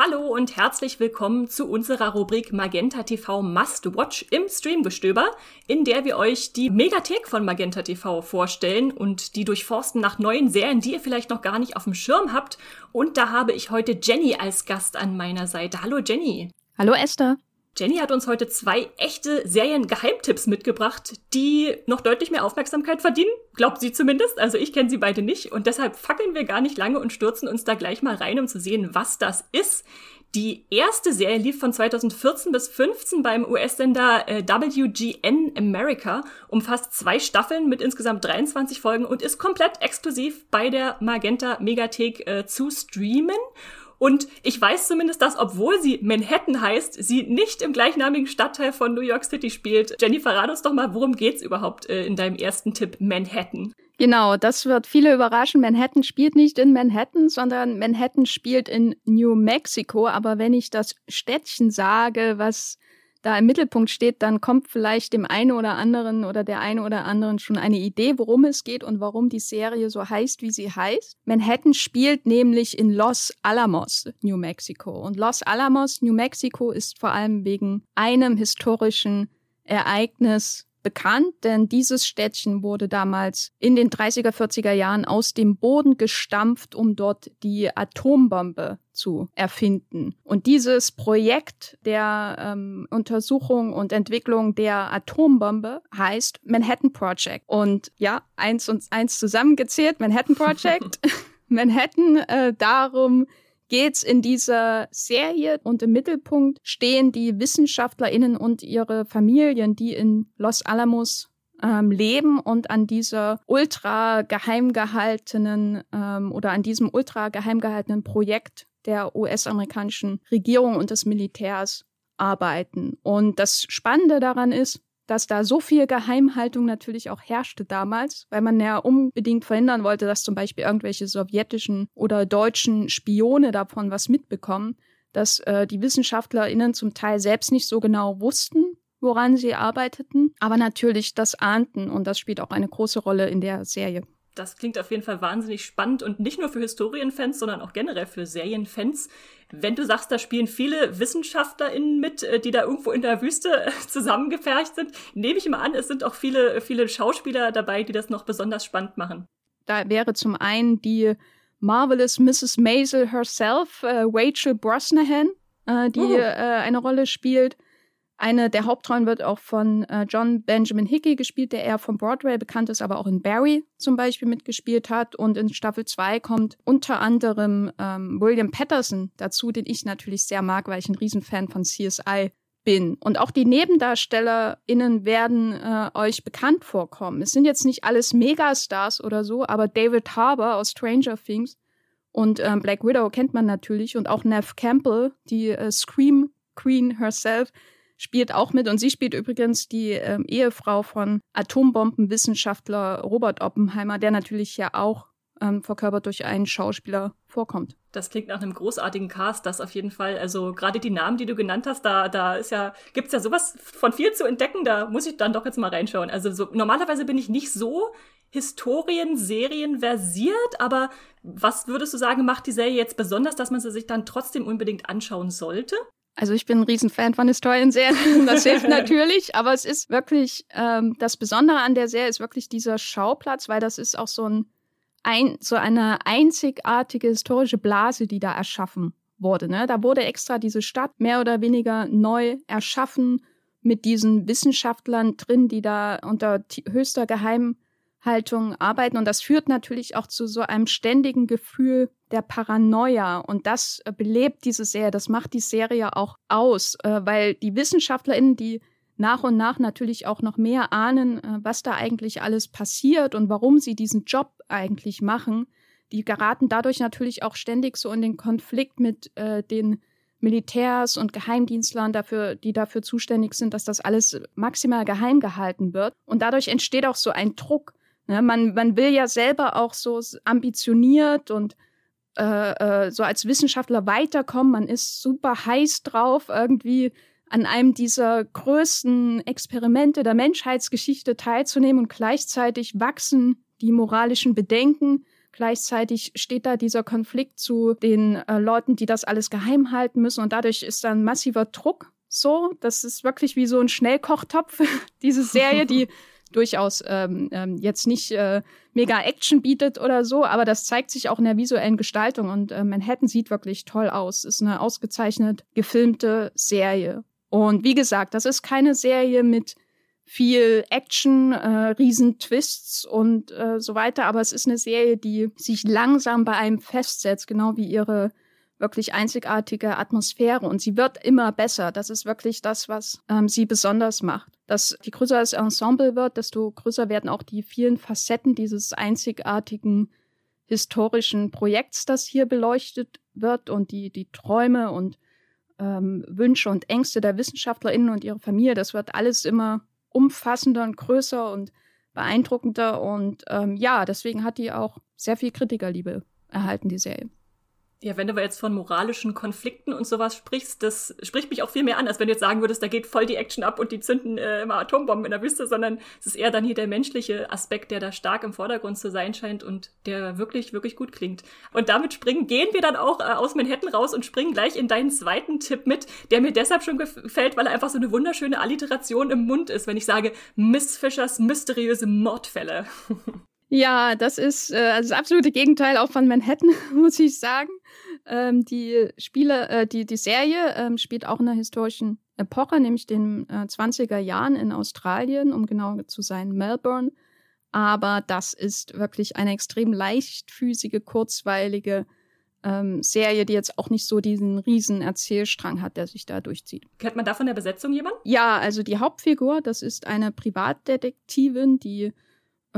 Hallo und herzlich willkommen zu unserer Rubrik Magenta TV Must Watch im Streamgestöber, in der wir euch die Megathek von Magenta TV vorstellen und die durchforsten nach neuen Serien, die ihr vielleicht noch gar nicht auf dem Schirm habt. Und da habe ich heute Jenny als Gast an meiner Seite. Hallo Jenny. Hallo Esther. Jenny hat uns heute zwei echte Serien-Geheimtipps mitgebracht, die noch deutlich mehr Aufmerksamkeit verdienen. Glaubt sie zumindest. Also ich kenne sie beide nicht. Und deshalb fackeln wir gar nicht lange und stürzen uns da gleich mal rein, um zu sehen, was das ist. Die erste Serie lief von 2014 bis 15 beim US-Sender äh, WGN America, umfasst zwei Staffeln mit insgesamt 23 Folgen und ist komplett exklusiv bei der Magenta Megathek äh, zu streamen. Und ich weiß zumindest, dass, obwohl sie Manhattan heißt, sie nicht im gleichnamigen Stadtteil von New York City spielt. Jenny, verrat uns doch mal, worum geht's überhaupt äh, in deinem ersten Tipp Manhattan? Genau, das wird viele überraschen. Manhattan spielt nicht in Manhattan, sondern Manhattan spielt in New Mexico. Aber wenn ich das Städtchen sage, was da im Mittelpunkt steht, dann kommt vielleicht dem einen oder anderen oder der einen oder anderen schon eine Idee, worum es geht und warum die Serie so heißt, wie sie heißt. Manhattan spielt nämlich in Los Alamos, New Mexico. Und Los Alamos, New Mexico ist vor allem wegen einem historischen Ereignis bekannt, denn dieses Städtchen wurde damals in den 30er, 40er Jahren aus dem Boden gestampft, um dort die Atombombe zu erfinden. Und dieses Projekt der ähm, Untersuchung und Entwicklung der Atombombe heißt Manhattan Project. Und ja, eins und eins zusammengezählt, Manhattan Project. Manhattan äh, darum, geht's in dieser Serie und im Mittelpunkt stehen die WissenschaftlerInnen und ihre Familien, die in Los Alamos ähm, leben und an dieser ultra geheim gehaltenen ähm, oder an diesem ultra geheim gehaltenen Projekt der US-amerikanischen Regierung und des Militärs arbeiten. Und das Spannende daran ist, dass da so viel Geheimhaltung natürlich auch herrschte damals, weil man ja unbedingt verhindern wollte, dass zum Beispiel irgendwelche sowjetischen oder deutschen Spione davon was mitbekommen, dass äh, die WissenschaftlerInnen zum Teil selbst nicht so genau wussten, woran sie arbeiteten, aber natürlich das ahnten und das spielt auch eine große Rolle in der Serie das klingt auf jeden Fall wahnsinnig spannend und nicht nur für Historienfans, sondern auch generell für Serienfans. Wenn du sagst, da spielen viele WissenschaftlerInnen mit, äh, die da irgendwo in der Wüste äh, zusammengefercht sind, nehme ich mal an, es sind auch viele, viele Schauspieler dabei, die das noch besonders spannend machen. Da wäre zum einen die Marvelous Mrs. Maisel herself, äh, Rachel Brosnahan, äh, die oh. äh, eine Rolle spielt. Eine der Hauptrollen wird auch von äh, John Benjamin Hickey gespielt, der eher vom Broadway bekannt ist, aber auch in Barry zum Beispiel mitgespielt hat. Und in Staffel 2 kommt unter anderem ähm, William Patterson dazu, den ich natürlich sehr mag, weil ich ein Riesenfan von CSI bin. Und auch die NebendarstellerInnen werden äh, euch bekannt vorkommen. Es sind jetzt nicht alles Megastars oder so, aber David Harbour aus Stranger Things und ähm, Black Widow kennt man natürlich und auch Nev Campbell, die äh, Scream Queen herself, spielt auch mit und sie spielt übrigens die ähm, Ehefrau von Atombombenwissenschaftler Robert Oppenheimer, der natürlich ja auch ähm, verkörpert durch einen Schauspieler vorkommt. Das klingt nach einem großartigen Cast, das auf jeden Fall. Also gerade die Namen, die du genannt hast, da, da ist ja, gibt's ja sowas von viel zu entdecken, da muss ich dann doch jetzt mal reinschauen. Also so, normalerweise bin ich nicht so Historien-Serien versiert, aber was würdest du sagen, macht die Serie jetzt besonders, dass man sie sich dann trotzdem unbedingt anschauen sollte? Also ich bin ein Riesenfan von Historienserien, das hilft natürlich, aber es ist wirklich, ähm, das Besondere an der Serie ist wirklich dieser Schauplatz, weil das ist auch so ein, ein so eine einzigartige historische Blase, die da erschaffen wurde. Ne? Da wurde extra diese Stadt mehr oder weniger neu erschaffen mit diesen Wissenschaftlern drin, die da unter höchster Geheimhaltung arbeiten. Und das führt natürlich auch zu so einem ständigen Gefühl der Paranoia. Und das äh, belebt diese Serie, das macht die Serie auch aus, äh, weil die WissenschaftlerInnen, die nach und nach natürlich auch noch mehr ahnen, äh, was da eigentlich alles passiert und warum sie diesen Job eigentlich machen, die geraten dadurch natürlich auch ständig so in den Konflikt mit den Militärs und Geheimdienstlern, dafür, die dafür zuständig sind, dass das alles maximal geheim gehalten wird. Und dadurch entsteht auch so ein Druck. Ne? Man, man will ja selber auch so ambitioniert und äh, äh, so als Wissenschaftler weiterkommen. Man ist super heiß drauf, irgendwie an einem dieser größten Experimente der Menschheitsgeschichte teilzunehmen und gleichzeitig wachsen die moralischen Bedenken, Gleichzeitig steht da dieser Konflikt zu den äh, Leuten, die das alles geheim halten müssen. Und dadurch ist da ein massiver Druck so. Das ist wirklich wie so ein Schnellkochtopf, diese Serie, die durchaus ähm, ähm, jetzt nicht äh, mega Action bietet oder so, aber das zeigt sich auch in der visuellen Gestaltung und äh, Manhattan sieht wirklich toll aus. Ist eine ausgezeichnet gefilmte Serie. Und wie gesagt, das ist keine Serie mit viel Action, äh, Riesentwists und äh, so weiter, aber es ist eine Serie, die sich langsam bei einem festsetzt, genau wie ihre wirklich einzigartige Atmosphäre und sie wird immer besser. Das ist wirklich das, was ähm, sie besonders macht. Dass je größer das Ensemble wird, desto größer werden auch die vielen Facetten dieses einzigartigen historischen Projekts, das hier beleuchtet wird und die, die Träume und ähm, Wünsche und Ängste der WissenschaftlerInnen und ihrer Familie. Das wird alles immer umfassender und größer und beeindruckender. Und ähm, ja, deswegen hat die auch sehr viel Kritikerliebe erhalten, die Serie. Ja, wenn du jetzt von moralischen Konflikten und sowas sprichst, das spricht mich auch viel mehr an, als wenn du jetzt sagen würdest, da geht voll die Action ab und die zünden äh, immer Atombomben in der Wüste, sondern es ist eher dann hier der menschliche Aspekt, der da stark im Vordergrund zu sein scheint und der wirklich, wirklich gut klingt. Und damit springen, gehen wir dann auch äh, aus Manhattan raus und springen gleich in deinen zweiten Tipp mit, der mir deshalb schon gefällt, weil er einfach so eine wunderschöne Alliteration im Mund ist, wenn ich sage Miss Fischers mysteriöse Mordfälle. Ja, das ist äh, also das absolute Gegenteil auch von Manhattan, muss ich sagen. Ähm, die Spiele, äh, die, die Serie ähm, spielt auch in einer historischen Epoche, nämlich den äh, 20er Jahren in Australien, um genau zu sein, Melbourne. Aber das ist wirklich eine extrem leichtfüßige, kurzweilige ähm, Serie, die jetzt auch nicht so diesen riesen Erzählstrang hat, der sich da durchzieht. Kennt man da von der Besetzung jemand? Ja, also die Hauptfigur, das ist eine Privatdetektivin, die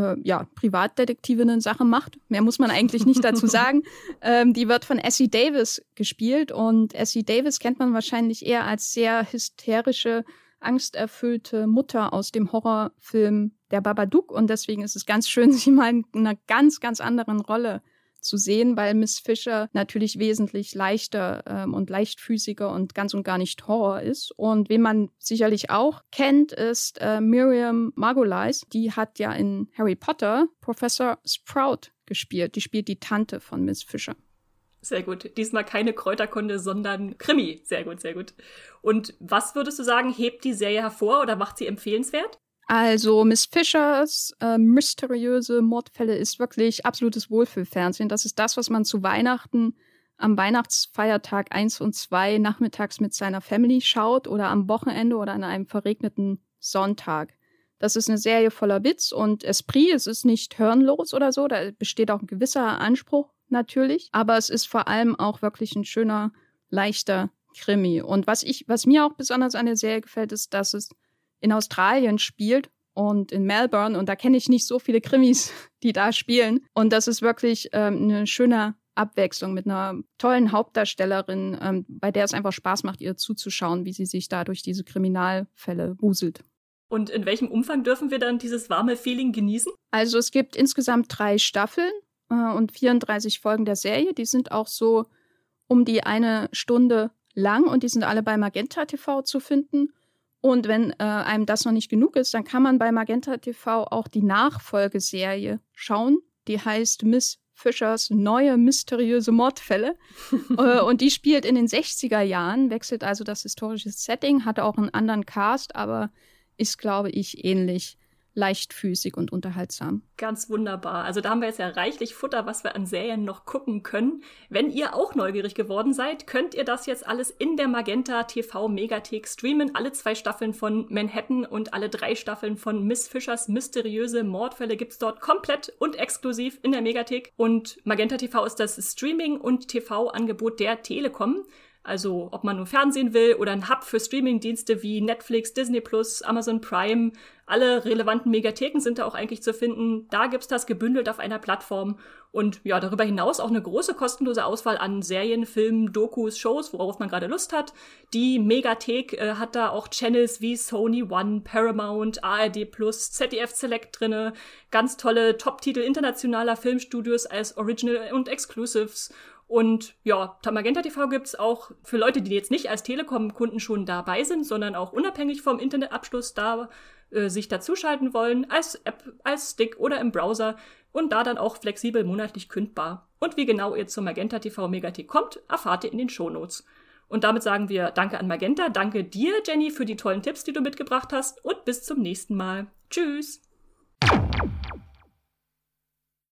äh, ja, Privatdetektivinnen Sache macht. Mehr muss man eigentlich nicht dazu sagen. Ähm, die wird von Essie Davis gespielt und Essie Davis kennt man wahrscheinlich eher als sehr hysterische, angsterfüllte Mutter aus dem Horrorfilm Der Babadook und deswegen ist es ganz schön, sie mal in einer ganz, ganz anderen Rolle zu sehen, weil Miss Fisher natürlich wesentlich leichter ähm, und leichtfüßiger und ganz und gar nicht Horror ist. Und wen man sicherlich auch kennt, ist äh, Miriam Margolyes. Die hat ja in Harry Potter Professor Sprout gespielt. Die spielt die Tante von Miss Fisher. Sehr gut. Diesmal keine Kräuterkunde, sondern Krimi. Sehr gut, sehr gut. Und was würdest du sagen, hebt die Serie hervor oder macht sie empfehlenswert? Also Miss Fishers äh, mysteriöse Mordfälle ist wirklich absolutes Wohlfühlfernsehen. Das ist das, was man zu Weihnachten am Weihnachtsfeiertag 1 und 2 nachmittags mit seiner Family schaut oder am Wochenende oder an einem verregneten Sonntag. Das ist eine Serie voller Witz und Esprit. Es ist nicht hirnlos oder so. Da besteht auch ein gewisser Anspruch natürlich. Aber es ist vor allem auch wirklich ein schöner, leichter Krimi. Und was ich, was mir auch besonders an der Serie gefällt, ist, dass es in Australien spielt und in Melbourne und da kenne ich nicht so viele Krimis, die da spielen. Und das ist wirklich ähm, eine schöne Abwechslung mit einer tollen Hauptdarstellerin, ähm, bei der es einfach Spaß macht, ihr zuzuschauen, wie sie sich da durch diese Kriminalfälle wuselt. Und in welchem Umfang dürfen wir dann dieses warme Feeling genießen? Also es gibt insgesamt drei Staffeln äh, und 34 Folgen der Serie. Die sind auch so um die eine Stunde lang und die sind alle bei Magenta TV zu finden. Und wenn äh, einem das noch nicht genug ist, dann kann man bei Magenta TV auch die Nachfolgeserie schauen. Die heißt Miss Fischers neue mysteriöse Mordfälle. äh, und die spielt in den 60er Jahren, wechselt also das historische Setting, hatte auch einen anderen Cast, aber ist, glaube ich, ähnlich leichtfüßig und unterhaltsam. Ganz wunderbar. Also da haben wir jetzt ja reichlich Futter, was wir an Serien noch gucken können. Wenn ihr auch neugierig geworden seid, könnt ihr das jetzt alles in der Magenta TV Megathek streamen. Alle zwei Staffeln von Manhattan und alle drei Staffeln von Miss Fischers mysteriöse Mordfälle gibt's dort komplett und exklusiv in der Megathek. Und Magenta TV ist das Streaming- und TV-Angebot der Telekom. Also ob man nur Fernsehen will oder ein Hub für Streamingdienste wie Netflix, Disney Plus, Amazon Prime, alle relevanten Megatheken sind da auch eigentlich zu finden. Da gibt's das gebündelt auf einer Plattform. Und ja, darüber hinaus auch eine große kostenlose Auswahl an Serien, Filmen, Dokus, Shows, worauf man gerade Lust hat. Die Megathek äh, hat da auch Channels wie Sony One, Paramount, ARD Plus, ZDF Select drinne. Ganz tolle Top-Titel internationaler Filmstudios als Original und Exclusives Und ja, Magenta TV gibt's auch für Leute, die jetzt nicht als Telekom-Kunden schon dabei sind, sondern auch unabhängig vom Internetabschluss da äh, sich dazuschalten wollen, als App, als Stick oder im Browser und da dann auch flexibel monatlich kündbar. Und wie genau ihr zum Magenta TV Megathek kommt, erfahrt ihr in den Shownotes. Und damit sagen wir Danke an Magenta, danke dir, Jenny, für die tollen Tipps, die du mitgebracht hast und bis zum nächsten Mal. Tschüss!